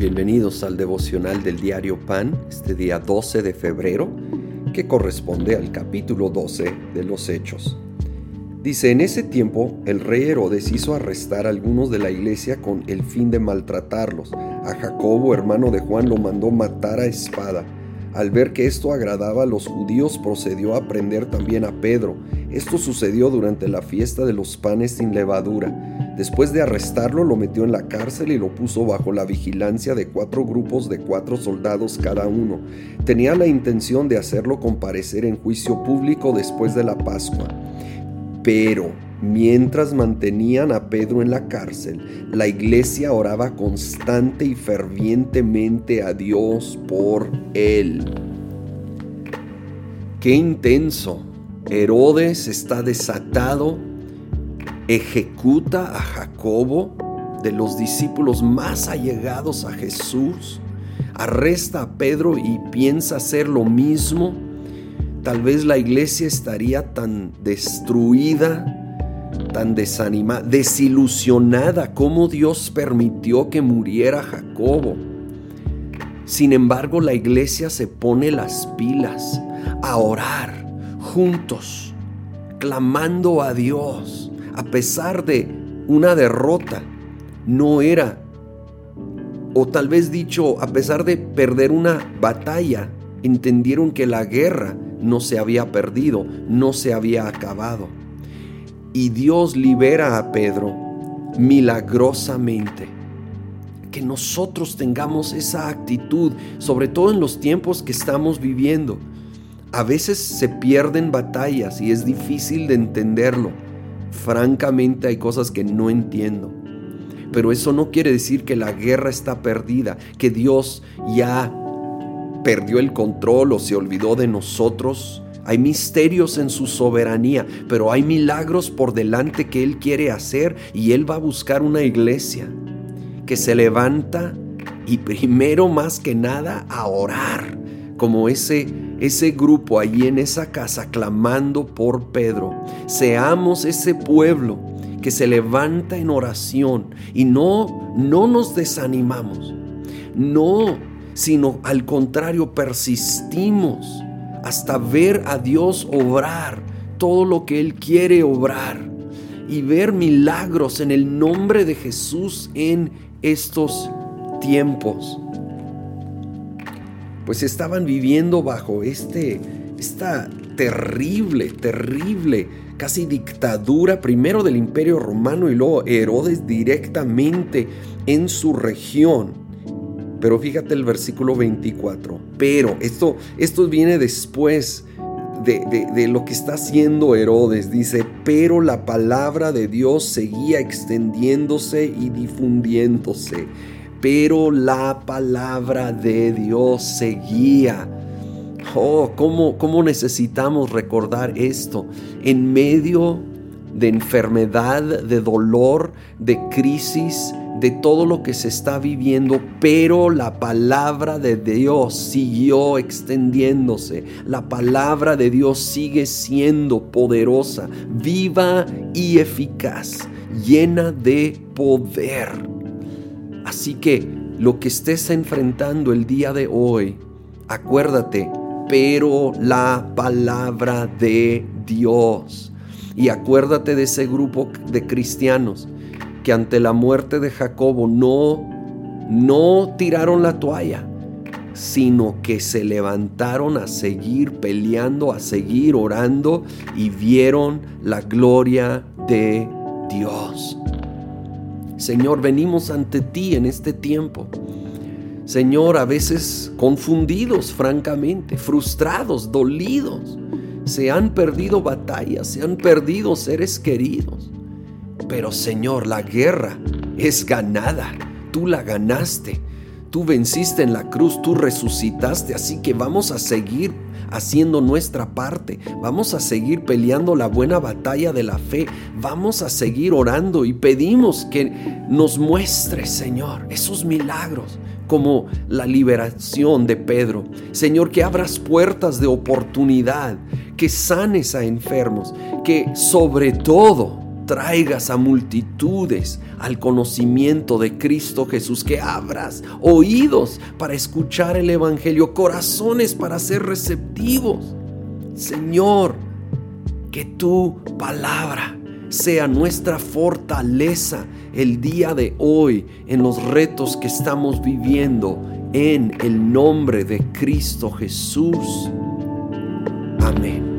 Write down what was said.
Bienvenidos al devocional del diario Pan, este día 12 de febrero, que corresponde al capítulo 12 de los Hechos. Dice, en ese tiempo el rey Herodes hizo arrestar a algunos de la iglesia con el fin de maltratarlos. A Jacobo, hermano de Juan, lo mandó matar a espada. Al ver que esto agradaba a los judíos, procedió a prender también a Pedro. Esto sucedió durante la fiesta de los panes sin levadura. Después de arrestarlo, lo metió en la cárcel y lo puso bajo la vigilancia de cuatro grupos de cuatro soldados cada uno. Tenía la intención de hacerlo comparecer en juicio público después de la Pascua. Pero mientras mantenían a Pedro en la cárcel, la iglesia oraba constante y fervientemente a Dios por él. Qué intenso. Herodes está desatado ejecuta a Jacobo, de los discípulos más allegados a Jesús, arresta a Pedro y piensa hacer lo mismo, tal vez la iglesia estaría tan destruida, tan desanimada, desilusionada como Dios permitió que muriera Jacobo. Sin embargo, la iglesia se pone las pilas a orar juntos, clamando a Dios a pesar de una derrota, no era, o tal vez dicho, a pesar de perder una batalla, entendieron que la guerra no se había perdido, no se había acabado. Y Dios libera a Pedro milagrosamente. Que nosotros tengamos esa actitud, sobre todo en los tiempos que estamos viviendo. A veces se pierden batallas y es difícil de entenderlo Francamente hay cosas que no entiendo. Pero eso no quiere decir que la guerra está perdida, que Dios ya perdió el control o se olvidó de nosotros. Hay misterios en su soberanía, pero hay milagros por delante que Él quiere hacer y Él va a buscar una iglesia que se levanta y primero más que nada a orar, como ese ese grupo allí en esa casa clamando por Pedro. Seamos ese pueblo que se levanta en oración y no no nos desanimamos. No, sino al contrario persistimos hasta ver a Dios obrar todo lo que él quiere obrar y ver milagros en el nombre de Jesús en estos tiempos pues estaban viviendo bajo este, esta terrible, terrible, casi dictadura, primero del imperio romano y luego Herodes directamente en su región. Pero fíjate el versículo 24. Pero esto, esto viene después de, de, lo que está haciendo Herodes. Dice, pero la palabra de Dios seguía extendiéndose y difundiéndose pero la palabra de Dios seguía. Oh, ¿cómo, ¿cómo necesitamos recordar esto? En medio de enfermedad, de dolor, de crisis, de todo lo que se está viviendo, pero la palabra de Dios siguió extendiéndose. La palabra de Dios sigue siendo poderosa, viva y eficaz, llena de poder. Así que lo que estés enfrentando el día de hoy, acuérdate, pero la palabra de Dios. Y acuérdate de ese grupo de cristianos que ante la muerte de Jacobo no no tiraron la toalla, sino que se levantaron a seguir peleando, a seguir orando y vieron la gloria de Dios. Señor, venimos ante ti en este tiempo. Señor, a veces confundidos, francamente, frustrados, dolidos. Se han perdido batallas, se han perdido seres queridos. Pero Señor, la guerra es ganada. Tú la ganaste. Tú venciste en la cruz, tú resucitaste, así que vamos a seguir haciendo nuestra parte. Vamos a seguir peleando la buena batalla de la fe. Vamos a seguir orando y pedimos que nos muestre, Señor, esos milagros como la liberación de Pedro. Señor, que abras puertas de oportunidad, que sanes a enfermos, que sobre todo traigas a multitudes al conocimiento de Cristo Jesús, que abras oídos para escuchar el Evangelio, corazones para ser receptivos. Señor, que tu palabra sea nuestra fortaleza el día de hoy en los retos que estamos viviendo en el nombre de Cristo Jesús. Amén.